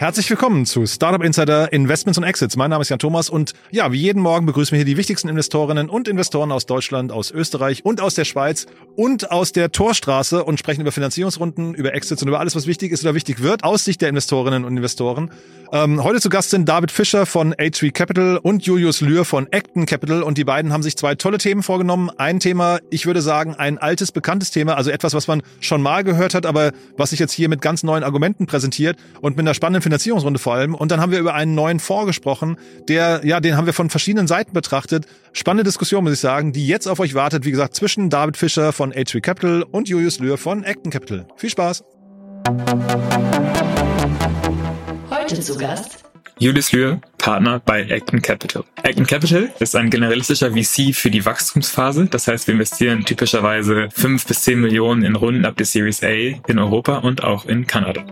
Herzlich willkommen zu Startup Insider Investments und Exits. Mein Name ist Jan Thomas und ja, wie jeden Morgen begrüßen wir hier die wichtigsten Investorinnen und Investoren aus Deutschland, aus Österreich und aus der Schweiz und aus der Torstraße und sprechen über Finanzierungsrunden, über Exits und über alles, was wichtig ist oder wichtig wird aus Sicht der Investorinnen und Investoren. Ähm, heute zu Gast sind David Fischer von A3 Capital und Julius Lühr von Acton Capital und die beiden haben sich zwei tolle Themen vorgenommen. Ein Thema, ich würde sagen, ein altes, bekanntes Thema, also etwas, was man schon mal gehört hat, aber was sich jetzt hier mit ganz neuen Argumenten präsentiert und mit einer spannenden Finanzierungsrunde vor allem. Und dann haben wir über einen neuen Fonds gesprochen, der, ja, den haben wir von verschiedenen Seiten betrachtet. Spannende Diskussion, muss ich sagen, die jetzt auf euch wartet. Wie gesagt, zwischen David Fischer von A3 Capital und Julius Lühr von Acton Capital. Viel Spaß! Heute zu Gast Julius Lühr, Partner bei Acton Capital. Acton Capital ist ein generalistischer VC für die Wachstumsphase. Das heißt, wir investieren typischerweise 5 bis 10 Millionen in Runden ab der Series A in Europa und auch in Kanada.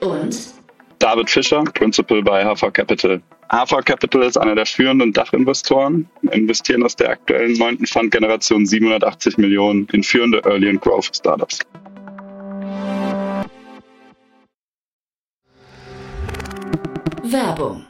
Und David Fischer, Principal bei Hafer Capital. Hafer Capital ist einer der führenden Dachinvestoren, investieren aus der aktuellen neunten Fund-Generation 780 Millionen in führende Early and Growth Startups. Werbung.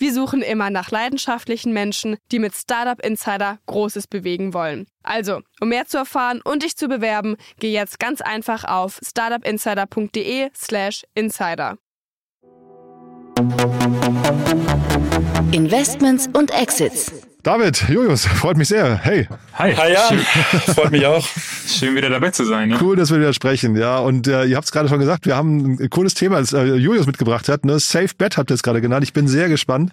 Wir suchen immer nach leidenschaftlichen Menschen, die mit Startup Insider Großes bewegen wollen. Also, um mehr zu erfahren und dich zu bewerben, geh jetzt ganz einfach auf startupinsider.de slash insider. Investments und Exits. David, Julius, freut mich sehr. Hey, Hi. Hi Jan, freut mich auch. Schön wieder dabei zu sein. Ja? cool, dass wir wieder sprechen. Ja, und äh, ihr habt es gerade schon gesagt, wir haben ein cooles Thema, das äh, Julius mitgebracht hat. Ne? Safe Bet habt ihr es gerade genannt. Ich bin sehr gespannt.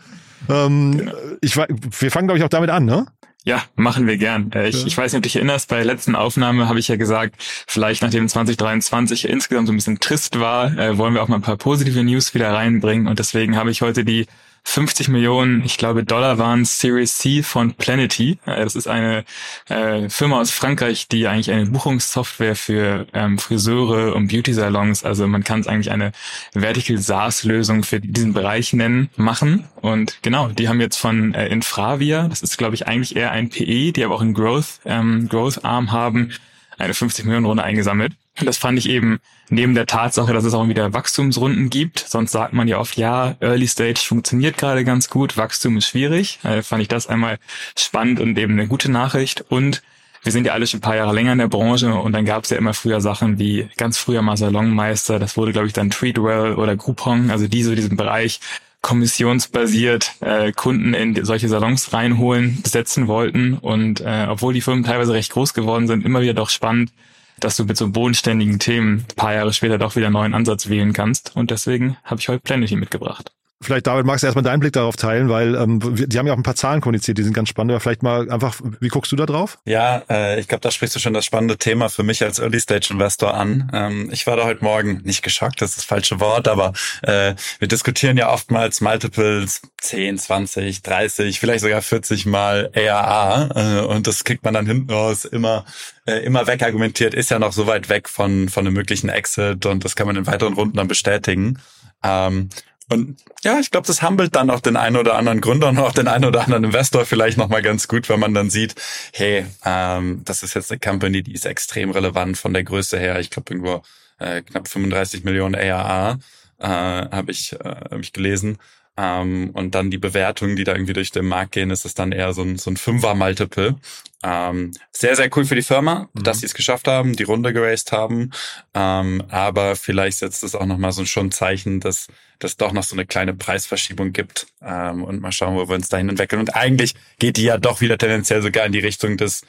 Ähm, ich, wei- wir fangen, glaube ich, auch damit an, ne? Ja, machen wir gern. Äh, Ich, ich weiß nicht, ob du dich erinnerst, bei der letzten Aufnahme habe ich ja gesagt, vielleicht nachdem 2023 insgesamt so ein bisschen trist war, äh, wollen wir auch mal ein paar positive News wieder reinbringen. Und deswegen habe ich heute die 50 Millionen, ich glaube Dollar waren Series C von Planety. Äh, Das ist eine äh, Firma aus Frankreich, die eigentlich eine Buchungssoftware für ähm, Friseure und Beauty-Salons, also man kann es eigentlich eine Vertical SaaS-Lösung für diesen Bereich nennen, machen. Und genau, die haben jetzt von äh, Infravia, das ist glaube ich eigentlich eher ein PE, die aber auch einen Growth, ähm, Growth-Arm haben, eine 50 Millionen Runde eingesammelt. Das fand ich eben neben der Tatsache, dass es auch wieder Wachstumsrunden gibt. Sonst sagt man ja oft, ja, Early Stage funktioniert gerade ganz gut, Wachstum ist schwierig. Äh, fand ich das einmal spannend und eben eine gute Nachricht. Und wir sind ja alle schon ein paar Jahre länger in der Branche und dann gab es ja immer früher Sachen wie ganz früher mal Salonmeister, das wurde glaube ich dann Treatwell oder Groupon, also die so diesen Bereich kommissionsbasiert äh, Kunden in solche Salons reinholen, besetzen wollten und äh, obwohl die Firmen teilweise recht groß geworden sind, immer wieder doch spannend, dass du mit so bodenständigen Themen ein paar Jahre später doch wieder einen neuen Ansatz wählen kannst und deswegen habe ich heute Planety mitgebracht. Vielleicht, David, magst du erstmal deinen Blick darauf teilen, weil ähm, die haben ja auch ein paar Zahlen kommuniziert, die sind ganz spannend. Aber vielleicht mal einfach, wie guckst du da drauf? Ja, äh, ich glaube, da sprichst du schon das spannende Thema für mich als Early Stage Investor an. Ähm, ich war da heute Morgen nicht geschockt, das ist das falsche Wort, aber äh, wir diskutieren ja oftmals Multiples 10, 20, 30, vielleicht sogar 40 Mal ARA äh, und das kriegt man dann hinten raus immer äh, immer wegargumentiert, ist ja noch so weit weg von von einem möglichen Exit und das kann man in weiteren Runden dann bestätigen. Ähm, und ja, ich glaube, das humbelt dann auch den einen oder anderen Gründer und auch den einen oder anderen Investor vielleicht nochmal ganz gut, wenn man dann sieht, hey, ähm, das ist jetzt eine Company, die ist extrem relevant von der Größe her. Ich glaube, irgendwo äh, knapp 35 Millionen ARA äh, habe ich, äh, hab ich gelesen. Ähm, und dann die Bewertungen, die da irgendwie durch den Markt gehen, ist es dann eher so ein, so ein Fünfer-Multiple. Ähm, sehr, sehr cool für die Firma, Mhm. dass sie es geschafft haben, die Runde geraced haben. Ähm, aber vielleicht setzt es auch nochmal so schon ein Zeichen, dass dass doch noch so eine kleine Preisverschiebung gibt. Ähm, und mal schauen, wo wir uns dahin entwickeln. Und eigentlich geht die ja doch wieder tendenziell sogar in die Richtung des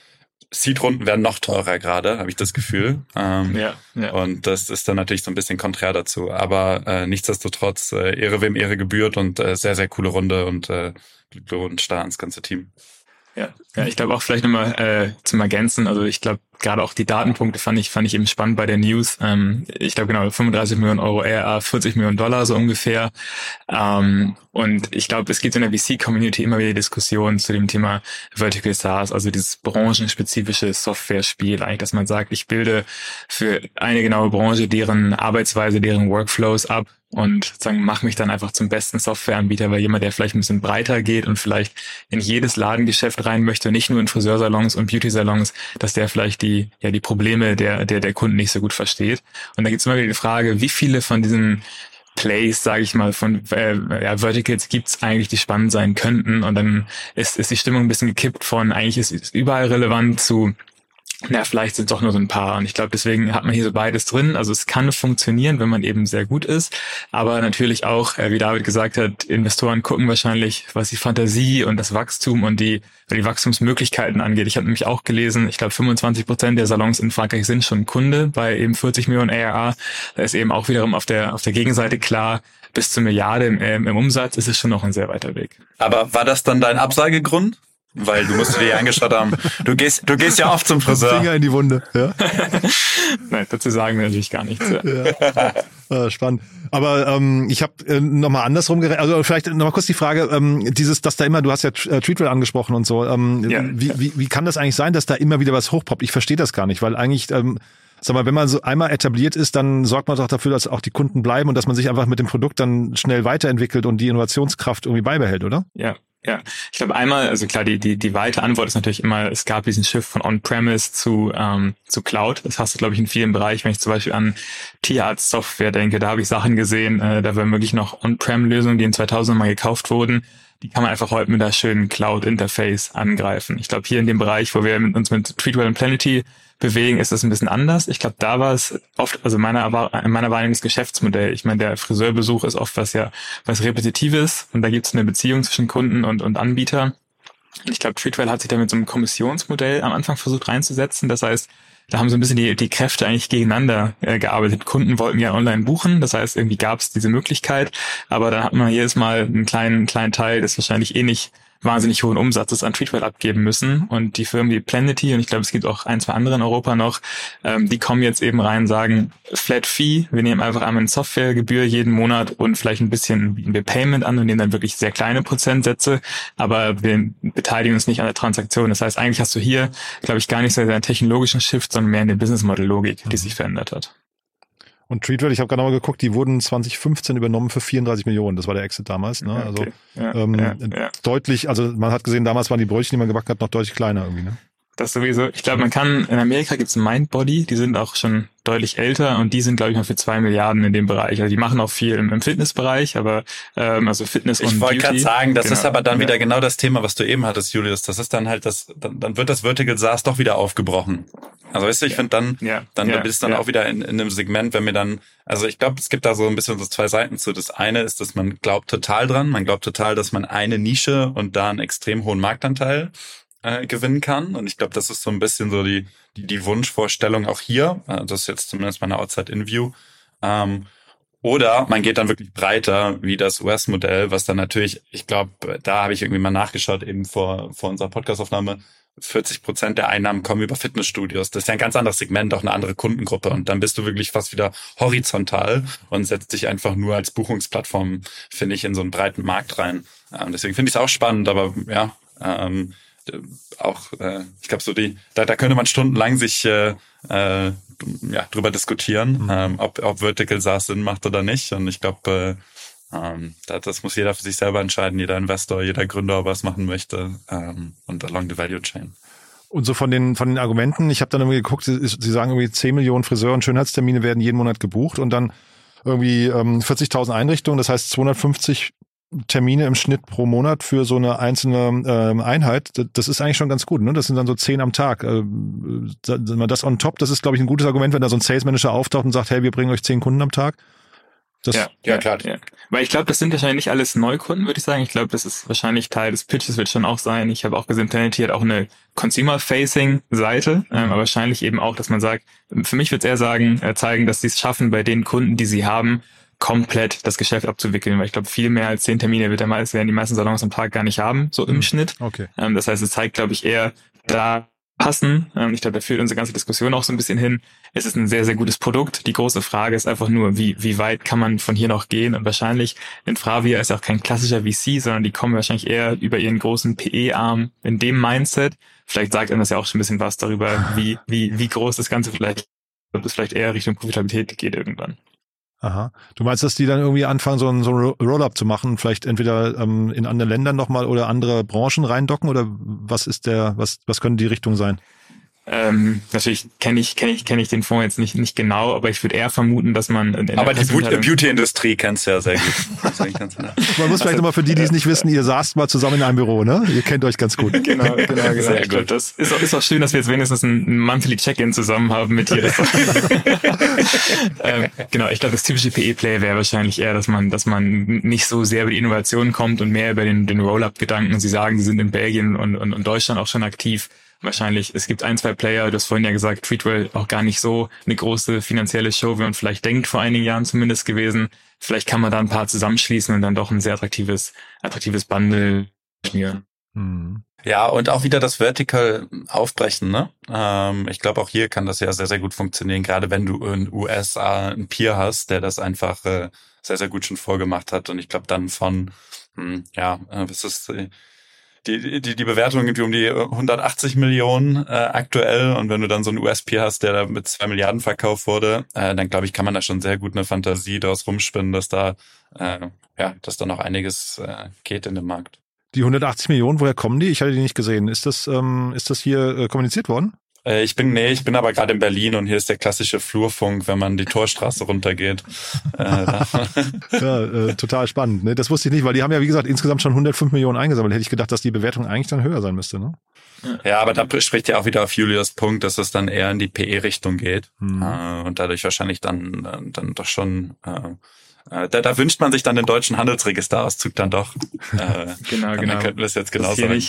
Seed-Runden werden noch teurer gerade, habe ich das Gefühl. Ähm, ja, ja. Und das ist dann natürlich so ein bisschen konträr dazu. Aber äh, nichtsdestotrotz, äh, Ehre wem Ehre gebührt und äh, sehr, sehr coole Runde und äh, Glückwunsch da ans ganze Team. Ja, ja ich glaube auch vielleicht nochmal äh, zum Ergänzen. Also ich glaube, gerade auch die Datenpunkte fand ich, fand ich eben spannend bei der News. Ähm, ich glaube genau, 35 Millionen Euro RA, 40 Millionen Dollar so ungefähr. Ähm, und ich glaube, es gibt in der VC-Community immer wieder Diskussionen zu dem Thema Vertical SaaS, also dieses branchenspezifische Software-Spiel, eigentlich, dass man sagt, ich bilde für eine genaue Branche deren Arbeitsweise, deren Workflows ab und sagen, mach mich dann einfach zum besten Softwareanbieter, weil jemand, der vielleicht ein bisschen breiter geht und vielleicht in jedes Ladengeschäft rein möchte, nicht nur in Friseursalons und Beauty-Salons, dass der vielleicht die, ja, die Probleme der, der, der Kunden nicht so gut versteht. Und da gibt es immer wieder die Frage, wie viele von diesen Plays, sage ich mal, von äh, ja, Verticals gibt's eigentlich, die spannend sein könnten. Und dann ist, ist die Stimmung ein bisschen gekippt von eigentlich ist es überall relevant zu na, vielleicht sind es doch nur so ein paar. Und ich glaube, deswegen hat man hier so beides drin. Also es kann funktionieren, wenn man eben sehr gut ist. Aber natürlich auch, äh, wie David gesagt hat, Investoren gucken wahrscheinlich, was die Fantasie und das Wachstum und die, die Wachstumsmöglichkeiten angeht. Ich habe nämlich auch gelesen, ich glaube 25 Prozent der Salons in Frankreich sind schon Kunde bei eben 40 Millionen ARA. Da ist eben auch wiederum auf der, auf der Gegenseite klar, bis zur Milliarde im, im Umsatz ist es schon noch ein sehr weiter Weg. Aber war das dann dein Absagegrund? Weil du musst dir angeschaut haben. Du gehst, du gehst ja oft zum Friseur. Finger in die Wunde. Ja. Nein, dazu sagen wir natürlich gar nichts. Ja. Ja. Ah, spannend. Aber ähm, ich habe äh, nochmal andersrum gerechnet. Also vielleicht nochmal kurz die Frage, ähm, dieses, dass da immer, du hast ja äh, Treatwell angesprochen und so. Ähm, ja. wie, wie, wie kann das eigentlich sein, dass da immer wieder was hochpoppt? Ich verstehe das gar nicht, weil eigentlich ähm, Sag mal, wenn man so einmal etabliert ist, dann sorgt man doch dafür, dass auch die Kunden bleiben und dass man sich einfach mit dem Produkt dann schnell weiterentwickelt und die Innovationskraft irgendwie beibehält, oder? Ja, ja, ich glaube einmal, also klar, die, die, die weite Antwort ist natürlich immer, es gab diesen Shift von On-Premise zu, ähm, zu Cloud. Das hast du, glaube ich, in vielen Bereichen, wenn ich zum Beispiel an Tierarzt-Software denke, da habe ich Sachen gesehen, äh, da waren wirklich noch On-Prem-Lösungen, die in 2000 mal gekauft wurden. Die kann man einfach heute mit der schönen Cloud-Interface angreifen. Ich glaube, hier in dem Bereich, wo wir uns mit Treatwell und Planety bewegen, ist das ein bisschen anders. Ich glaube, da war es oft, also meiner, in meiner Wahrnehmung das Geschäftsmodell. Ich meine, der Friseurbesuch ist oft was ja was Repetitives und da gibt es eine Beziehung zwischen Kunden und, und Anbieter. Ich glaube, Treatwell hat sich da mit so einem Kommissionsmodell am Anfang versucht reinzusetzen. Das heißt, da haben so ein bisschen die, die Kräfte eigentlich gegeneinander äh, gearbeitet. Kunden wollten ja online buchen, das heißt, irgendwie gab es diese Möglichkeit, aber dann hat man jedes Mal einen kleinen, kleinen Teil, das wahrscheinlich eh nicht wahnsinnig hohen Umsatzes an Treatwell abgeben müssen. Und die Firmen wie Planety, und ich glaube, es gibt auch ein, zwei andere in Europa noch, ähm, die kommen jetzt eben rein und sagen, Flat Fee, wir nehmen einfach einmal eine Softwaregebühr jeden Monat und vielleicht ein bisschen bieten wir Payment an und nehmen dann wirklich sehr kleine Prozentsätze, aber wir beteiligen uns nicht an der Transaktion. Das heißt, eigentlich hast du hier, glaube ich, gar nicht so einen technologischen Shift, sondern mehr in der Business Model Logik, die sich verändert hat. Und Treatwell, ich habe gerade mal geguckt, die wurden 2015 übernommen für 34 Millionen. Das war der Exit damals. Ne? Also okay. ja, ähm, ja, ja. deutlich, also man hat gesehen, damals waren die Brötchen, die man gebacken hat, noch deutlich kleiner irgendwie. Ne? Das sowieso. Ich glaube, man kann, in Amerika gibt's Mindbody, die sind auch schon deutlich älter und die sind, glaube ich, mal für zwei Milliarden in dem Bereich. Also die machen auch viel im, im Fitnessbereich, aber ähm, also Fitness ich und Ich wollte gerade sagen, das genau. ist aber dann ja. wieder genau das Thema, was du eben hattest, Julius. Das ist dann halt das, dann, dann wird das Vertical SaaS doch wieder aufgebrochen. Also weißt du, ich ja. finde dann, ja. dann ja. bist dann auch wieder in, in einem Segment, wenn mir dann, also ich glaube, es gibt da so ein bisschen so zwei Seiten zu. Das eine ist, dass man glaubt total dran, man glaubt total, dass man eine Nische und da einen extrem hohen Marktanteil äh, gewinnen kann. Und ich glaube, das ist so ein bisschen so die, die, die Wunschvorstellung auch hier. Äh, das ist jetzt zumindest meine Outside-In-View. Ähm, oder man geht dann wirklich breiter, wie das US-Modell, was dann natürlich, ich glaube, da habe ich irgendwie mal nachgeschaut, eben vor, vor unserer Podcastaufnahme, 40 Prozent der Einnahmen kommen über Fitnessstudios. Das ist ja ein ganz anderes Segment, auch eine andere Kundengruppe. Und dann bist du wirklich fast wieder horizontal und setzt dich einfach nur als Buchungsplattform, finde ich, in so einen breiten Markt rein. Und deswegen finde ich es auch spannend, aber ja, ähm, auch, äh, ich glaube, so die, da, da könnte man stundenlang sich äh, äh, ja, drüber diskutieren, mhm. ähm, ob, ob Vertical SaaS Sinn macht oder nicht. Und ich glaube, äh, ähm, das, das muss jeder für sich selber entscheiden, jeder Investor, jeder Gründer, was machen möchte ähm, und along the value chain. Und so von den von den Argumenten, ich habe dann irgendwie geguckt, sie, sie sagen irgendwie 10 Millionen Friseur- und Schönheitstermine werden jeden Monat gebucht und dann irgendwie ähm, 40.000 Einrichtungen, das heißt 250 Termine im Schnitt pro Monat für so eine einzelne äh, Einheit, das ist eigentlich schon ganz gut. Ne? Das sind dann so zehn am Tag. Äh, das on top, das ist, glaube ich, ein gutes Argument, wenn da so ein Sales Manager auftaucht und sagt, hey, wir bringen euch zehn Kunden am Tag. Das, ja, ja, klar. Ja. Weil ich glaube, das sind wahrscheinlich nicht alles Neukunden, würde ich sagen. Ich glaube, das ist wahrscheinlich Teil des Pitches, wird schon auch sein. Ich habe auch gesehen, Planety hat auch eine Consumer-Facing-Seite, ähm, aber wahrscheinlich eben auch, dass man sagt, für mich wird es eher sagen, äh, zeigen, dass sie es schaffen, bei den Kunden, die sie haben, komplett das Geschäft abzuwickeln, weil ich glaube, viel mehr als zehn Termine wird der meist, werden die meisten Salons am Tag gar nicht haben, so im mhm. Schnitt. Okay. Ähm, das heißt, es zeigt, glaube ich, eher da passen. Ähm, ich glaube, da führt unsere ganze Diskussion auch so ein bisschen hin. Es ist ein sehr, sehr gutes Produkt. Die große Frage ist einfach nur, wie, wie weit kann man von hier noch gehen? Und wahrscheinlich, denn Fravia ist auch kein klassischer VC, sondern die kommen wahrscheinlich eher über ihren großen PE-Arm in dem Mindset. Vielleicht sagt einem das ja auch schon ein bisschen was darüber, wie, wie, wie groß das Ganze vielleicht, ob es vielleicht eher Richtung Profitabilität geht irgendwann. Aha. Du meinst, dass die dann irgendwie anfangen, so ein, so ein Roll-up zu machen, vielleicht entweder ähm, in andere Länder nochmal oder andere Branchen reindocken oder was ist der, was, was können die Richtung sein? Ähm, natürlich kenne ich, kenne ich, kenne ich den Fonds jetzt nicht, nicht genau, aber ich würde eher vermuten, dass man. aber die Beauty-Industrie kennst du ja sehr gut. man muss vielleicht nochmal für die, die es nicht wissen, ihr saßt mal zusammen in einem Büro, ne? Ihr kennt euch ganz gut. genau, genau, genau. Sehr gut. Glaub, das ist auch, ist auch schön, dass wir jetzt wenigstens ein Monthly Check-in zusammen haben mit dir. ähm, genau, ich glaube, das typische PE-Play wäre wahrscheinlich eher, dass man, dass man nicht so sehr über die Innovation kommt und mehr über den, den Roll-up-Gedanken. Sie sagen, sie sind in Belgien und, und, und Deutschland auch schon aktiv wahrscheinlich, es gibt ein, zwei Player, du hast vorhin ja gesagt, Treatwell auch gar nicht so eine große finanzielle Show, wie man vielleicht denkt, vor einigen Jahren zumindest gewesen. Vielleicht kann man da ein paar zusammenschließen und dann doch ein sehr attraktives, attraktives Bundle schmieren. Hm. Ja, und auch wieder das Vertical aufbrechen, ne? Ähm, ich glaube, auch hier kann das ja sehr, sehr gut funktionieren, gerade wenn du in USA einen Peer hast, der das einfach äh, sehr, sehr gut schon vorgemacht hat. Und ich glaube dann von, hm, ja, äh, was ist äh, die, die, die Bewertung irgendwie um die 180 Millionen äh, aktuell. Und wenn du dann so einen USP hast, der da mit zwei Milliarden verkauft wurde, äh, dann glaube ich, kann man da schon sehr gut eine Fantasie daraus rumspinnen, dass da, äh, ja, dass da noch einiges äh, geht in dem Markt. Die 180 Millionen, woher kommen die? Ich hatte die nicht gesehen. Ist das, ähm, ist das hier äh, kommuniziert worden? Äh, ich bin, nee, ich bin aber gerade in Berlin und hier ist der klassische Flurfunk, wenn man die Torstraße runtergeht. äh, ja, äh, total spannend. Ne? Das wusste ich nicht, weil die haben ja, wie gesagt, insgesamt schon 105 Millionen eingesammelt. Hätte ich gedacht, dass die Bewertung eigentlich dann höher sein müsste. Ne? Ja, aber da spricht ja auch wieder auf Julius Punkt, dass es dann eher in die PE-Richtung geht hm. äh, und dadurch wahrscheinlich dann, dann, dann doch schon äh, äh, da, da wünscht man sich dann den deutschen Handelsregisterauszug dann doch. Äh, genau, genau. Dann könnten wir es jetzt genau sagen.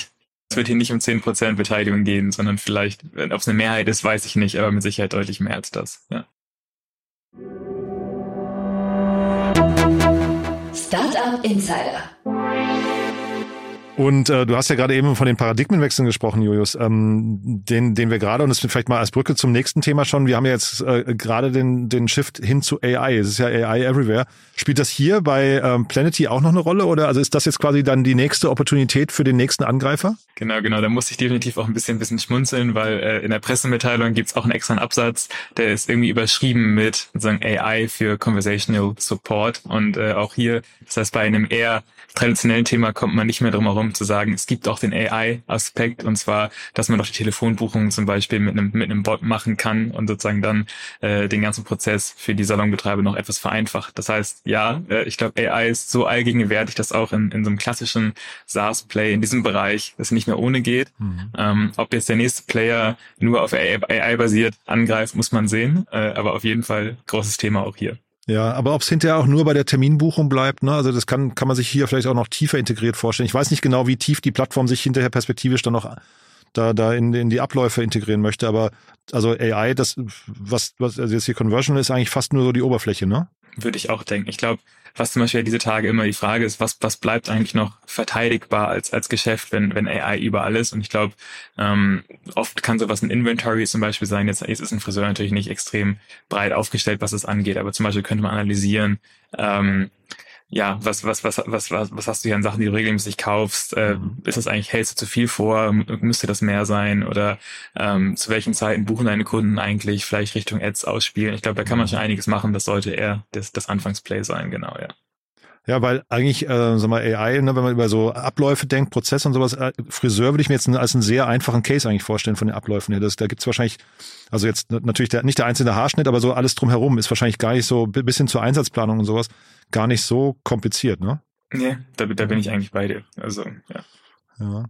Es wird hier nicht um 10% Beteiligung gehen, sondern vielleicht, ob es eine Mehrheit ist, weiß ich nicht, aber mit Sicherheit deutlich mehr als das. Ja. Startup Insider. Und äh, du hast ja gerade eben von den Paradigmenwechseln gesprochen, Julius, ähm, den, den wir gerade, und das vielleicht mal als Brücke zum nächsten Thema schon, wir haben ja jetzt äh, gerade den, den Shift hin zu AI. Es ist ja AI everywhere. Spielt das hier bei ähm, Planety auch noch eine Rolle oder also ist das jetzt quasi dann die nächste Opportunität für den nächsten Angreifer? Genau, genau. Da muss ich definitiv auch ein bisschen, ein bisschen schmunzeln, weil äh, in der Pressemitteilung gibt's auch einen extra Absatz, der ist irgendwie überschrieben mit sozusagen AI für Conversational Support. Und äh, auch hier, das heißt, bei einem eher traditionellen Thema kommt man nicht mehr drum herum zu sagen, es gibt auch den AI-Aspekt und zwar, dass man doch die Telefonbuchungen zum Beispiel mit einem, mit einem Bot machen kann und sozusagen dann äh, den ganzen Prozess für die Salonbetreiber noch etwas vereinfacht. Das heißt, ja, äh, ich glaube, AI ist so allgegenwärtig, dass auch in, in so einem klassischen SaaS-Play in diesem Bereich es nicht mehr ohne geht. Mhm. Ähm, ob jetzt der nächste Player nur auf AI, AI basiert angreift, muss man sehen, äh, aber auf jeden Fall großes Thema auch hier. Ja, aber ob es hinterher auch nur bei der Terminbuchung bleibt, ne? Also das kann, kann man sich hier vielleicht auch noch tiefer integriert vorstellen. Ich weiß nicht genau, wie tief die Plattform sich hinterher perspektivisch dann noch da, da in, in die Abläufe integrieren möchte. Aber also AI, das, was, was also jetzt hier Conversion ist, eigentlich fast nur so die Oberfläche, ne? Würde ich auch denken. Ich glaube, was zum Beispiel diese Tage immer die Frage ist, was, was bleibt eigentlich noch verteidigbar als, als Geschäft, wenn, wenn AI überall ist? Und ich glaube, ähm, oft kann sowas ein Inventory zum Beispiel sein. Jetzt, jetzt ist ein Friseur natürlich nicht extrem breit aufgestellt, was es angeht, aber zum Beispiel könnte man analysieren, ähm, ja, was, was, was, was, was, was hast du hier an Sachen, die du regelmäßig kaufst? Äh, mhm. ist das eigentlich, hältst du zu viel vor? Müsste das mehr sein? Oder ähm, zu welchen Zeiten buchen deine Kunden eigentlich vielleicht Richtung Ads ausspielen? Ich glaube, da kann man mhm. schon einiges machen. Das sollte eher das, das Anfangsplay sein, genau, ja. Ja, weil eigentlich, äh, sag mal, AI, ne, wenn man über so Abläufe denkt, Prozesse und sowas, äh, Friseur würde ich mir jetzt als einen sehr einfachen Case eigentlich vorstellen von den Abläufen her. Das, da gibt's wahrscheinlich, also jetzt natürlich der, nicht der einzelne Haarschnitt, aber so alles drumherum ist wahrscheinlich gar nicht so, bis hin zur Einsatzplanung und sowas, gar nicht so kompliziert, ne? Nee, da, da bin ich eigentlich bei dir. Also, ja. Ja.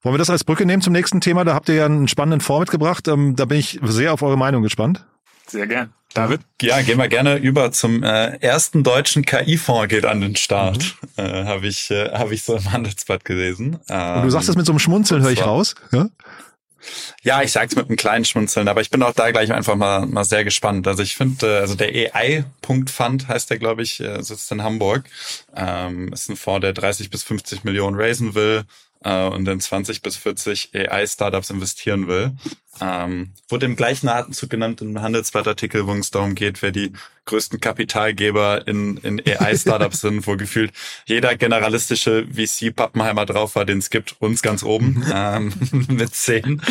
Wollen wir das als Brücke nehmen zum nächsten Thema? Da habt ihr ja einen spannenden Fonds mitgebracht. Ähm, da bin ich sehr auf eure Meinung gespannt. Sehr gern. David? Ja, gehen wir gerne über zum äh, ersten deutschen KI-Fonds geht an den Start. Mhm. Äh, Habe ich, äh, hab ich so im Handelsblatt gelesen. Ähm, Und du sagst das mit so einem Schmunzeln, höre ich raus. Ja? Ja, ich sag's mit einem kleinen Schmunzeln, aber ich bin auch da gleich einfach mal, mal sehr gespannt. Also ich finde, äh, also der AI-Punkt-Fund heißt der, glaube ich, äh, sitzt in Hamburg. Ähm, ist ein Fonds, der 30 bis 50 Millionen raisen will äh, und in 20 bis 40 AI-Startups investieren will. Ähm, wurde im gleichen Atemzug genannt im Handelsblattartikel, wo es darum geht, wer die größten Kapitalgeber in, in AI-Startups sind, wo gefühlt jeder generalistische VC-Pappenheimer drauf war, den es gibt, uns ganz oben ähm, mit zehn.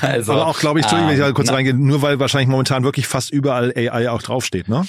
Also, Aber auch, glaube ich, Entschuldigung, ähm, wenn ich da kurz reingehe, nur weil wahrscheinlich momentan wirklich fast überall AI auch draufsteht, ne?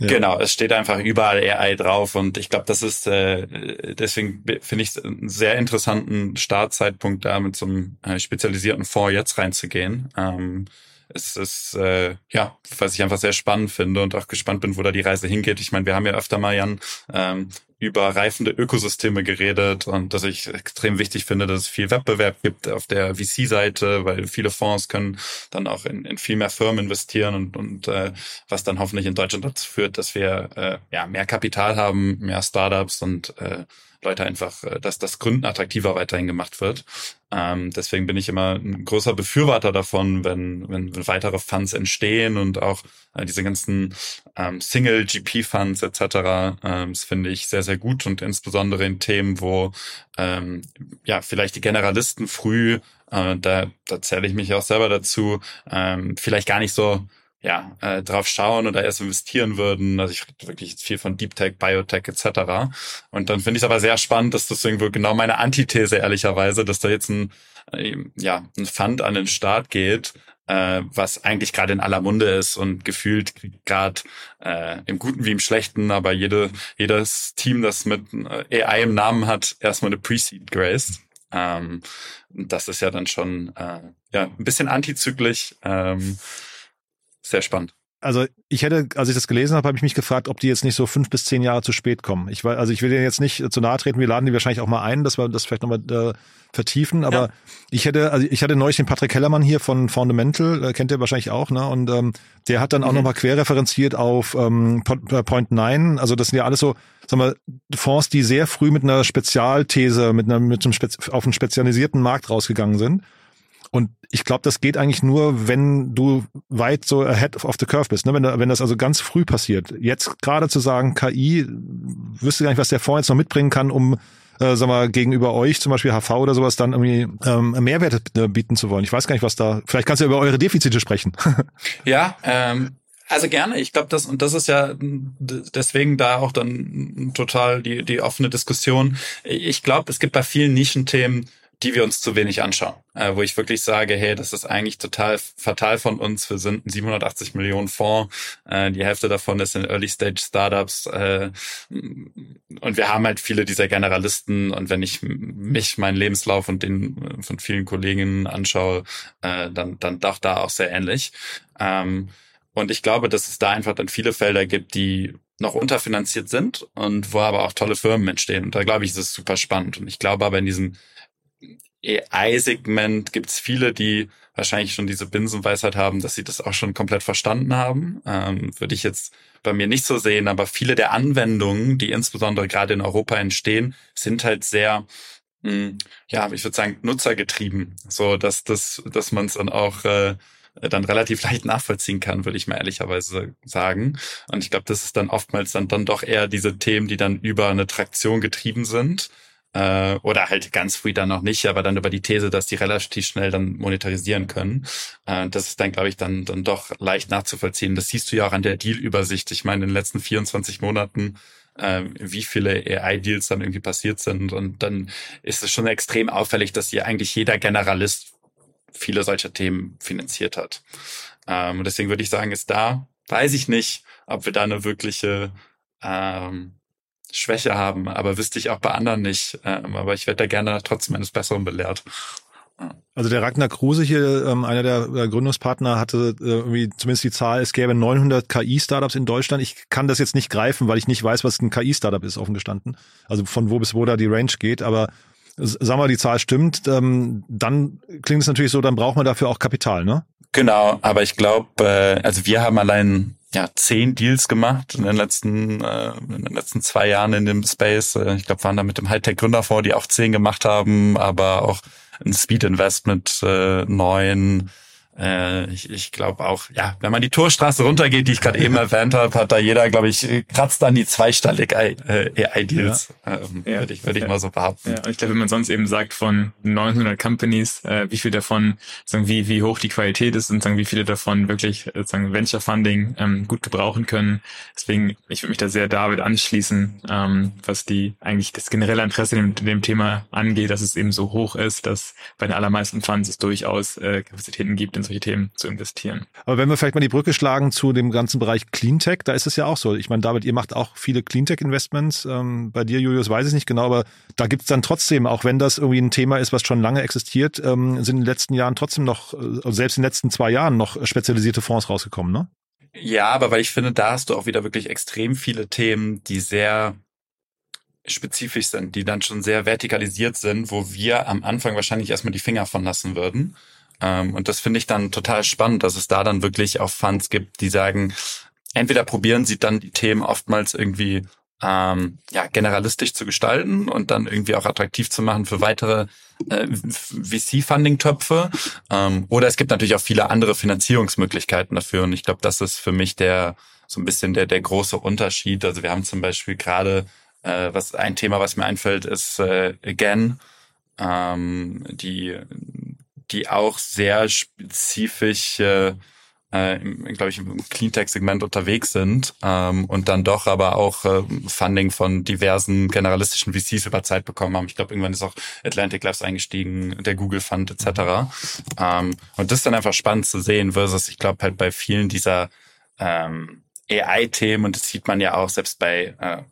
Genau, es steht einfach überall AI drauf und ich glaube, das ist äh, deswegen finde ich einen sehr interessanten Startzeitpunkt, da mit so einem äh, spezialisierten Fonds jetzt reinzugehen. Ähm, es ist äh, ja, was ich einfach sehr spannend finde und auch gespannt bin, wo da die Reise hingeht. Ich meine, wir haben ja öfter mal Jan ähm, über reifende Ökosysteme geredet und dass ich extrem wichtig finde, dass es viel Wettbewerb gibt auf der VC-Seite, weil viele Fonds können dann auch in, in viel mehr Firmen investieren und, und äh, was dann hoffentlich in Deutschland dazu führt, dass wir äh, ja mehr Kapital haben, mehr Startups und äh, Leute einfach, äh, dass das Gründen attraktiver weiterhin gemacht wird. Ähm, deswegen bin ich immer ein großer Befürworter davon, wenn, wenn, weitere Funds entstehen und auch äh, diese ganzen ähm, Single-GP-Funds etc. Ähm, das finde ich sehr, sehr gut und insbesondere in Themen, wo ähm, ja vielleicht die Generalisten früh, äh, da, da zähle ich mich auch selber dazu, ähm, vielleicht gar nicht so ja, äh, drauf schauen oder erst investieren würden. Also ich rede wirklich viel von Deep Tech, Biotech etc. Und dann finde ich es aber sehr spannend, dass das irgendwo genau meine Antithese ehrlicherweise, dass da jetzt ein, äh, ja, ein Fund an den Start geht, äh, was eigentlich gerade in aller Munde ist und gefühlt gerade äh, im Guten wie im Schlechten, aber jede, jedes Team, das mit äh, AI im Namen hat, erstmal eine Pre-Seed graced. Ähm, das ist ja dann schon äh, ja, ein bisschen antizyklisch. Ähm, sehr spannend. Also ich hätte, als ich das gelesen habe, habe ich mich gefragt, ob die jetzt nicht so fünf bis zehn Jahre zu spät kommen. Ich also ich will denen jetzt nicht zu nahe treten. Wir laden die wahrscheinlich auch mal ein, dass wir das vielleicht nochmal äh, vertiefen. Aber ja. ich hätte, also ich hatte neulich den Patrick Kellermann hier von Fundamental, äh, kennt ihr wahrscheinlich auch, ne? Und ähm, der hat dann auch mhm. nochmal querreferenziert auf ähm, äh, Point Nine. Also das sind ja alles so, sagen wir, Fonds, die sehr früh mit einer Spezialthese, mit einer, mit einem Spez auf einen spezialisierten Markt rausgegangen sind. Und ich glaube, das geht eigentlich nur, wenn du weit so ahead of the curve bist. Ne? Wenn, wenn das also ganz früh passiert. Jetzt gerade zu sagen, KI, wüsste gar nicht, was der Fonds jetzt noch mitbringen kann, um äh, sag mal, gegenüber euch, zum Beispiel HV oder sowas, dann irgendwie ähm, Mehrwerte äh, bieten zu wollen. Ich weiß gar nicht, was da. Vielleicht kannst du über eure Defizite sprechen. ja, ähm, also gerne. Ich glaube, das und das ist ja deswegen da auch dann total die die offene Diskussion. Ich glaube, es gibt bei vielen Nischenthemen die wir uns zu wenig anschauen. Äh, wo ich wirklich sage, hey, das ist eigentlich total fatal von uns. Wir sind ein 780 Millionen Fonds. Äh, die Hälfte davon ist in Early Stage Startups. Äh, und wir haben halt viele dieser Generalisten. Und wenn ich mich, meinen Lebenslauf und den von vielen Kolleginnen anschaue, äh, dann, dann doch da auch sehr ähnlich. Ähm, und ich glaube, dass es da einfach dann viele Felder gibt, die noch unterfinanziert sind und wo aber auch tolle Firmen entstehen. Und da glaube ich, ist es super spannend. Und ich glaube aber in diesem AI-Segment gibt es viele, die wahrscheinlich schon diese Binsenweisheit haben, dass sie das auch schon komplett verstanden haben. Ähm, würde ich jetzt bei mir nicht so sehen, aber viele der Anwendungen, die insbesondere gerade in Europa entstehen, sind halt sehr hm, ja, ich würde sagen, nutzergetrieben, so dass das, dass man es dann auch äh, dann relativ leicht nachvollziehen kann, würde ich mal ehrlicherweise sagen. Und ich glaube, das ist dann oftmals dann, dann doch eher diese Themen, die dann über eine Traktion getrieben sind äh, oder halt ganz früh dann noch nicht, aber dann über die These, dass die relativ schnell dann monetarisieren können. Äh, das ist dann, glaube ich, dann, dann doch leicht nachzuvollziehen. Das siehst du ja auch an der Deal-Übersicht. Ich meine, in den letzten 24 Monaten äh, wie viele AI-Deals dann irgendwie passiert sind. Und dann ist es schon extrem auffällig, dass hier eigentlich jeder Generalist viele solcher Themen finanziert hat. Ähm, und deswegen würde ich sagen, ist da, weiß ich nicht, ob wir da eine wirkliche ähm, Schwäche haben, aber wüsste ich auch bei anderen nicht. Ähm, aber ich werde da gerne trotzdem eines Besseren belehrt. Also der Ragnar Kruse hier, ähm, einer der äh, Gründungspartner, hatte äh, irgendwie zumindest die Zahl, es gäbe 900 KI-Startups in Deutschland. Ich kann das jetzt nicht greifen, weil ich nicht weiß, was ein KI-Startup ist, offen gestanden. Also von wo bis wo da die Range geht. Aber sagen wir, die Zahl stimmt, ähm, dann klingt es natürlich so, dann braucht man dafür auch Kapital, ne? Genau, aber ich glaube, äh, also wir haben allein ja, zehn Deals gemacht in den letzten, äh, in den letzten zwei Jahren in dem Space. Äh, ich glaube, waren da mit dem Hightech Gründerfonds, die auch zehn gemacht haben, aber auch ein Speed Invest mit äh, neun äh, ich ich glaube auch, ja, wenn man die Torstraße runtergeht, die ich gerade eben erwähnt habe, hat da jeder, glaube ich, kratzt an die zweistellig AI-Deals, äh, ja. ähm, ja. würde ich, würd ich mal so behaupten. Ja, und ich glaube, wenn man sonst eben sagt von 900 Companies, äh, wie viel davon, sagen, wie, wie hoch die Qualität ist und sagen, wie viele davon wirklich äh, sagen, Venture Funding ähm, gut gebrauchen können. Deswegen, ich würde mich da sehr David anschließen, ähm, was die eigentlich das generelle Interesse in dem, dem Thema angeht, dass es eben so hoch ist, dass bei den allermeisten Funds es durchaus äh, Kapazitäten gibt, in solche Themen zu investieren. Aber wenn wir vielleicht mal die Brücke schlagen zu dem ganzen Bereich Cleantech, da ist es ja auch so. Ich meine, David, ihr macht auch viele Cleantech-Investments. Ähm, bei dir, Julius, weiß ich nicht genau, aber da gibt es dann trotzdem, auch wenn das irgendwie ein Thema ist, was schon lange existiert, ähm, sind in den letzten Jahren trotzdem noch, äh, selbst in den letzten zwei Jahren noch spezialisierte Fonds rausgekommen, ne? Ja, aber weil ich finde, da hast du auch wieder wirklich extrem viele Themen, die sehr spezifisch sind, die dann schon sehr vertikalisiert sind, wo wir am Anfang wahrscheinlich erstmal die Finger von lassen würden. Ähm, und das finde ich dann total spannend, dass es da dann wirklich auch Funds gibt, die sagen, entweder probieren sie dann die Themen oftmals irgendwie ähm, ja, generalistisch zu gestalten und dann irgendwie auch attraktiv zu machen für weitere äh, VC-Funding-Töpfe. Ähm, oder es gibt natürlich auch viele andere Finanzierungsmöglichkeiten dafür. Und ich glaube, das ist für mich der so ein bisschen der, der große Unterschied. Also wir haben zum Beispiel gerade, äh, was ein Thema, was mir einfällt, ist äh, Again, ähm, die die auch sehr spezifisch, äh, äh, glaube ich, im Cleantech-Segment unterwegs sind ähm, und dann doch aber auch äh, Funding von diversen generalistischen VCs über Zeit bekommen haben. Ich glaube, irgendwann ist auch Atlantic Labs eingestiegen, der Google Fund etc. Ähm, und das ist dann einfach spannend zu sehen versus, ich glaube, halt bei vielen dieser ähm, AI-Themen und das sieht man ja auch selbst bei äh,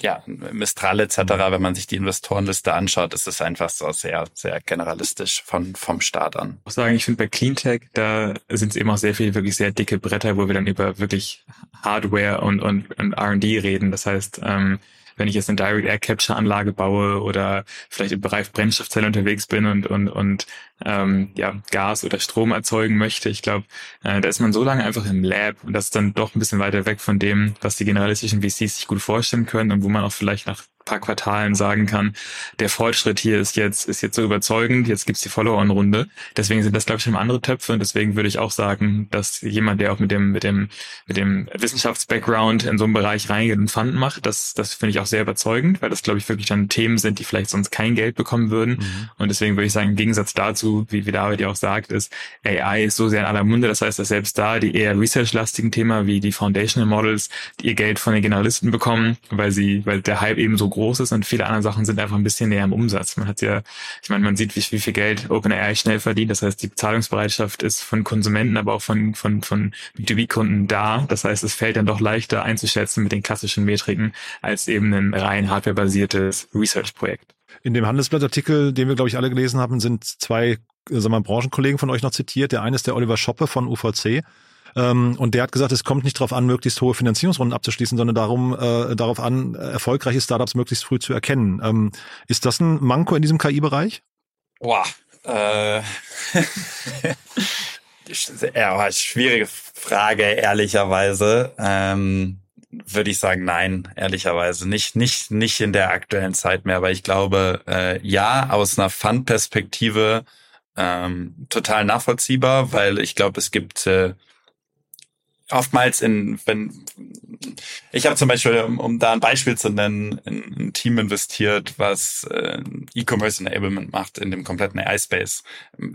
ja, Mistral etc., wenn man sich die Investorenliste anschaut, ist es einfach so sehr, sehr generalistisch von, vom Start an. Ich muss sagen, ich finde bei Cleantech, da sind es eben auch sehr viele wirklich sehr dicke Bretter, wo wir dann über wirklich Hardware und, und, und R&D reden. Das heißt, ähm, wenn ich jetzt eine Direct Air Capture Anlage baue oder vielleicht im Bereich Brennstoffzelle unterwegs bin und und und ähm, ja Gas oder Strom erzeugen möchte, ich glaube, äh, da ist man so lange einfach im Lab und das ist dann doch ein bisschen weiter weg von dem, was die generalistischen VCs sich gut vorstellen können und wo man auch vielleicht nach paar Quartalen sagen kann, der Fortschritt hier ist jetzt, ist jetzt so überzeugend, jetzt gibt's die Follow-on-Runde. Deswegen sind das, glaube ich, schon andere Töpfe und deswegen würde ich auch sagen, dass jemand, der auch mit dem, mit dem, mit dem Wissenschafts-Background in so einem Bereich reingeht und Fund macht, das, das finde ich auch sehr überzeugend, weil das, glaube ich, wirklich dann Themen sind, die vielleicht sonst kein Geld bekommen würden. Mhm. Und deswegen würde ich sagen, im Gegensatz dazu, wie, wie David ja auch sagt, ist AI ist so sehr in aller Munde. Das heißt, dass selbst da die eher research-lastigen Themen wie die Foundational Models, die ihr Geld von den Generalisten bekommen, weil sie, weil der Hype eben so groß ist und viele andere Sachen sind einfach ein bisschen näher im Umsatz. Man hat ja, ich meine, man sieht, wie, wie viel Geld OpenAI schnell verdient. Das heißt, die Zahlungsbereitschaft ist von Konsumenten, aber auch von, von, von B2B-Kunden da. Das heißt, es fällt dann doch leichter einzuschätzen mit den klassischen Metriken als eben ein rein hardwarebasiertes Research-Projekt. In dem Handelsblattartikel, den wir, glaube ich, alle gelesen haben, sind zwei äh, sagen wir, Branchenkollegen von euch noch zitiert. Der eine ist der Oliver Schoppe von UVC ähm, und der hat gesagt, es kommt nicht darauf an, möglichst hohe Finanzierungsrunden abzuschließen, sondern darum, äh, darauf an, erfolgreiche Startups möglichst früh zu erkennen. Ähm, ist das ein Manko in diesem KI-Bereich? Boah, äh, ja, schwierige Frage, ehrlicherweise. Ähm, würde ich sagen, nein, ehrlicherweise. Nicht, nicht, nicht in der aktuellen Zeit mehr, weil ich glaube, äh, ja, aus einer Fund-Perspektive ähm, total nachvollziehbar, weil ich glaube, es gibt äh, oftmals in, wenn ich habe zum Beispiel, um, um da ein Beispiel zu nennen, in ein Team investiert, was äh, E-Commerce Enablement macht in dem kompletten AI-Space.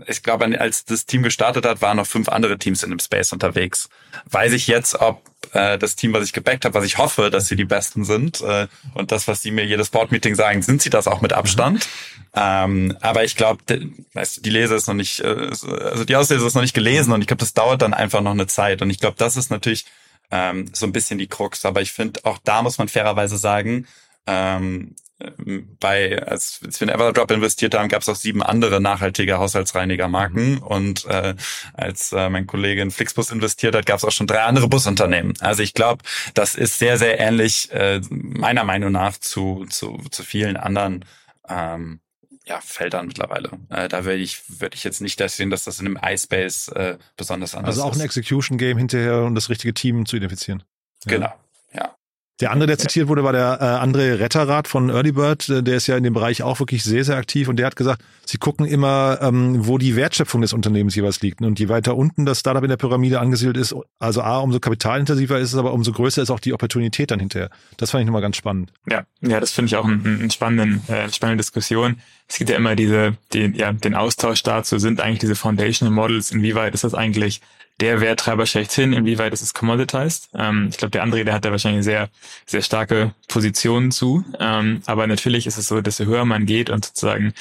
Ich glaube, als das Team gestartet hat, waren noch fünf andere Teams in dem Space unterwegs. Weiß ich jetzt, ob äh, das Team, was ich gebackt habe, was ich hoffe, dass sie die Besten sind äh, und das, was sie mir jedes Board-Meeting sagen, sind sie das auch mit Abstand. Ähm, aber ich glaube, weißt du, die Lese ist noch nicht, äh, also die Auslese ist noch nicht gelesen und ich glaube, das dauert dann einfach noch eine Zeit. Und ich glaube, das ist natürlich ähm, so ein bisschen die Krux. Aber ich finde, auch da muss man fairerweise sagen, ähm, bei, als, wir in Everdrop investiert haben, gab es auch sieben andere nachhaltige Haushaltsreinigermarken. Mhm. Und äh, als äh, mein Kollege in Flixbus investiert hat, gab es auch schon drei andere Busunternehmen. Also ich glaube, das ist sehr, sehr ähnlich, äh, meiner Meinung nach, zu, zu, zu vielen anderen ähm, ja, Feldern mittlerweile. Äh, da würde ich, würde ich jetzt nicht sehen, dass das in einem iSpace äh, besonders anders ist. Also auch ein Execution-Game hinterher, um das richtige Team zu identifizieren. Genau, ja. Der andere, der zitiert wurde, war der äh, André Retterrath von Early Bird. Äh, der ist ja in dem Bereich auch wirklich sehr, sehr aktiv und der hat gesagt, sie gucken immer, ähm, wo die Wertschöpfung des Unternehmens jeweils liegt. Und je weiter unten das Startup in der Pyramide angesiedelt ist, also A, umso kapitalintensiver ist es, aber umso größer ist auch die Opportunität dann hinterher. Das fand ich nochmal ganz spannend. Ja, ja, das finde ich auch einen, einen spannenden, äh, spannende Diskussion. Es gibt ja immer diese, die, ja, den Austausch dazu, sind eigentlich diese Foundational Models, inwieweit ist das eigentlich der Werttreiber schlechthin, inwieweit ist es commoditized. Ähm, ich glaube, der andere, der hat da wahrscheinlich sehr, sehr starke Positionen zu. Ähm, aber natürlich ist es so, desto höher man geht und sozusagen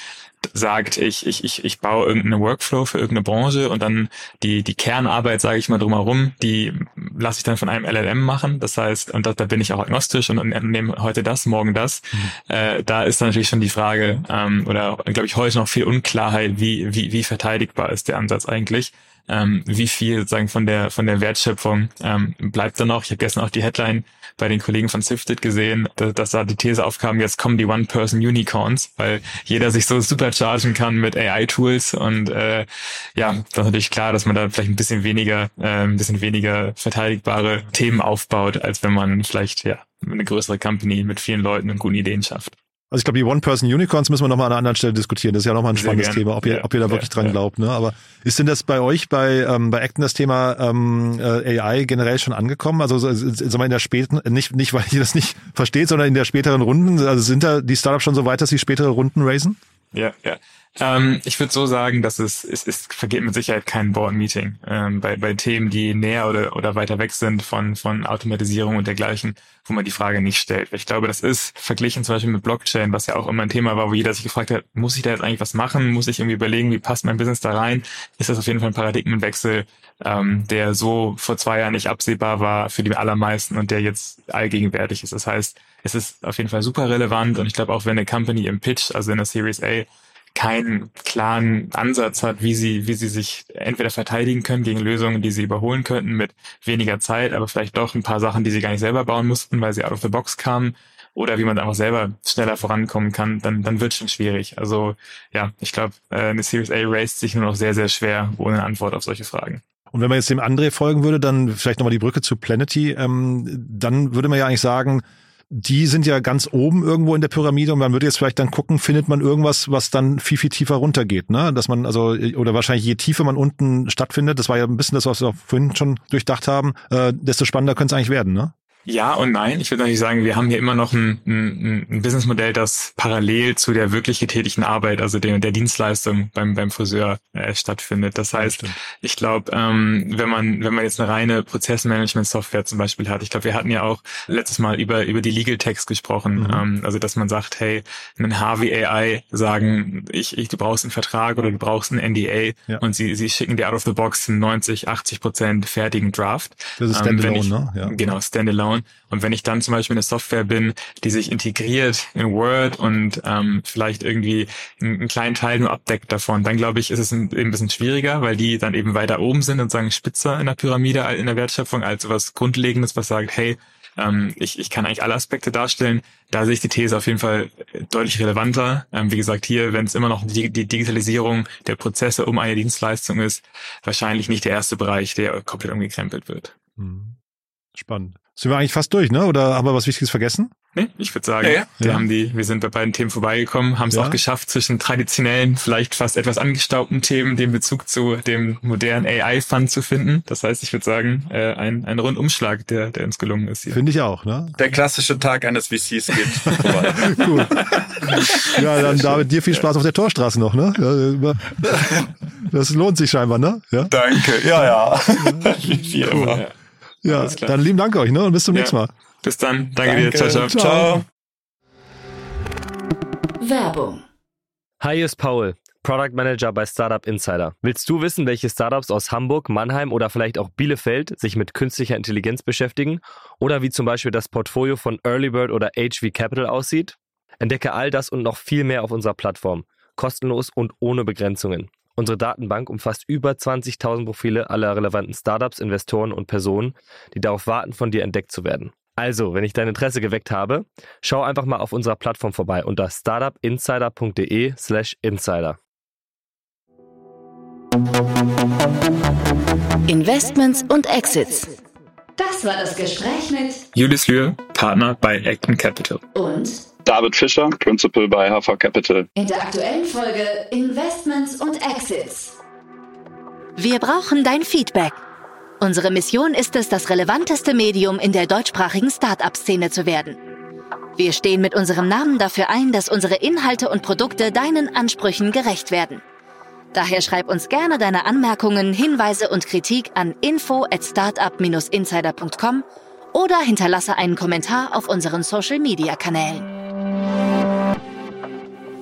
sagt, ich, ich, ich, ich baue irgendeinen Workflow für irgendeine Branche und dann die, die Kernarbeit, sage ich mal drumherum, die lasse ich dann von einem LLM machen. Das heißt, und da, da bin ich auch agnostisch und nehme heute das, morgen das. Mhm. Äh, da ist dann natürlich schon die Frage, ähm, oder glaube ich heute noch viel Unklarheit, wie, wie, wie verteidigbar ist der Ansatz eigentlich ähm, wie viel sozusagen von der von der Wertschöpfung ähm, bleibt da noch. Ich habe gestern auch die Headline bei den Kollegen von Sifted gesehen, dass, dass da die These aufkam, jetzt kommen die One-Person-Unicorns, weil jeder sich so superchargen kann mit AI-Tools und äh, ja, das ist natürlich klar, dass man da vielleicht ein bisschen weniger, äh, ein bisschen weniger verteidigbare Themen aufbaut, als wenn man vielleicht ja eine größere Company mit vielen Leuten und guten Ideen schafft. Also ich glaube, die One-Person-Unicorns müssen wir nochmal an einer anderen Stelle diskutieren. Das ist ja nochmal ein Sehr spannendes gern. Thema, ob ihr, ja, ob ihr da wirklich ja, dran ja. glaubt. Ne? Aber ist denn das bei euch, bei, ähm, bei Acton das Thema ähm, äh, AI generell schon angekommen? Also sagen wir in der späten, nicht, nicht weil ihr das nicht versteht, sondern in der späteren Runden, also sind da die Startups schon so weit, dass sie spätere Runden raisen? Ja, ja. Ähm, ich würde so sagen, dass es, es, es vergeht mit Sicherheit kein Board-Meeting ähm, bei, bei Themen, die näher oder, oder weiter weg sind von, von Automatisierung und dergleichen, wo man die Frage nicht stellt. Ich glaube, das ist verglichen zum Beispiel mit Blockchain, was ja auch immer ein Thema war, wo jeder sich gefragt hat, muss ich da jetzt eigentlich was machen? Muss ich irgendwie überlegen, wie passt mein Business da rein? Ist das auf jeden Fall ein Paradigmenwechsel, ähm, der so vor zwei Jahren nicht absehbar war für die allermeisten und der jetzt allgegenwärtig ist. Das heißt, es ist auf jeden Fall super relevant und ich glaube auch, wenn eine Company im Pitch, also in der Series A, keinen klaren Ansatz hat, wie sie, wie sie sich entweder verteidigen können gegen Lösungen, die sie überholen könnten mit weniger Zeit, aber vielleicht doch ein paar Sachen, die sie gar nicht selber bauen mussten, weil sie out of the box kamen, oder wie man einfach selber schneller vorankommen kann, dann, dann wird schon schwierig. Also ja, ich glaube, äh, eine Series A raced sich nur noch sehr, sehr schwer ohne Antwort auf solche Fragen. Und wenn man jetzt dem André folgen würde, dann vielleicht nochmal die Brücke zu Planety, ähm, dann würde man ja eigentlich sagen, die sind ja ganz oben irgendwo in der Pyramide und man würde jetzt vielleicht dann gucken, findet man irgendwas, was dann viel, viel tiefer runtergeht, ne? Dass man, also, oder wahrscheinlich je tiefer man unten stattfindet, das war ja ein bisschen das, was wir vorhin schon durchdacht haben, äh, desto spannender könnte es eigentlich werden, ne? Ja und nein. Ich würde natürlich sagen, wir haben hier immer noch ein, ein, ein Businessmodell, das parallel zu der wirklich getätigten Arbeit, also der, der Dienstleistung beim, beim Friseur äh, stattfindet. Das heißt, ich glaube, ähm, wenn man wenn man jetzt eine reine Prozessmanagement-Software zum Beispiel hat, ich glaube, wir hatten ja auch letztes Mal über über die Legal Text gesprochen, mhm. ähm, also dass man sagt, hey, ein Harvey AI sagen, ich, ich du brauchst einen Vertrag oder du brauchst einen NDA ja. und sie sie schicken dir out of the box einen 90, 80 Prozent fertigen Draft. Das ist ähm, Standalone, ähm, ich, ne? Ja. Genau, Standalone bauen. Und wenn ich dann zum Beispiel eine Software bin, die sich integriert in Word und ähm, vielleicht irgendwie einen, einen, kleinen Teil nur abdeckt davon, dann glaube ich, ist es ein, ein bisschen schwieriger, weil die dann eben weiter oben sind und sagen spitzer in der Pyramide, in der Wertschöpfung, als was Grundlegendes, was sagt, hey, ähm, ich, ich kann eigentlich alle Aspekte darstellen. Da sehe ich die These auf jeden Fall deutlich relevanter. Ähm, wie gesagt, hier, wenn es immer noch die, die Digitalisierung der Prozesse um eine Dienstleistung ist, wahrscheinlich nicht der erste Bereich, der komplett umgekrempelt wird. Mhm. Spannend. Sind wir eigentlich fast durch, ne? Oder haben wir was Wichtiges vergessen? Nee, ich würde sagen, ja, ja. wir haben die, wir sind bei beiden Themen vorbeigekommen, haben es ja. auch geschafft, zwischen traditionellen, vielleicht fast etwas angestaubten Themen den Bezug zu dem modernen AI-Fund zu finden. Das heißt, ich würde sagen, äh, ein, ein Rundumschlag, der, der uns gelungen ist hier. Finde ich auch, ne? Der klassische Tag eines VCs geht vorbei. cool. Ja, dann David, dir viel Spaß auf der Torstraße noch, ne? Das lohnt sich scheinbar, ne? Ja? Danke, ja, ja. Wie cool. Ja, dann lieben Dank euch, ne? Und bis zum ja. nächsten Mal. Bis dann. Danke, Danke. dir. Ciao, ciao. ciao. Werbung. Hi, hier ist Paul, Product Manager bei Startup Insider. Willst du wissen, welche Startups aus Hamburg, Mannheim oder vielleicht auch Bielefeld sich mit künstlicher Intelligenz beschäftigen? Oder wie zum Beispiel das Portfolio von Earlybird oder HV Capital aussieht? Entdecke all das und noch viel mehr auf unserer Plattform. Kostenlos und ohne Begrenzungen. Unsere Datenbank umfasst über 20.000 Profile aller relevanten Startups, Investoren und Personen, die darauf warten, von dir entdeckt zu werden. Also, wenn ich dein Interesse geweckt habe, schau einfach mal auf unserer Plattform vorbei unter startupinsider.de slash insider. Investments und Exits. Das war das Gespräch mit Julius Lühr, Partner bei Acton Capital. und David Fischer, Principal bei Hafer Capital. in der aktuellen Folge Investments und Exits. Wir brauchen dein Feedback. Unsere Mission ist es, das relevanteste Medium in der deutschsprachigen Start-up-Szene zu werden. Wir stehen mit unserem Namen dafür ein, dass unsere Inhalte und Produkte deinen Ansprüchen gerecht werden. Daher schreib uns gerne deine Anmerkungen, Hinweise und Kritik an info at startup-insider.com oder hinterlasse einen Kommentar auf unseren Social-Media-Kanälen.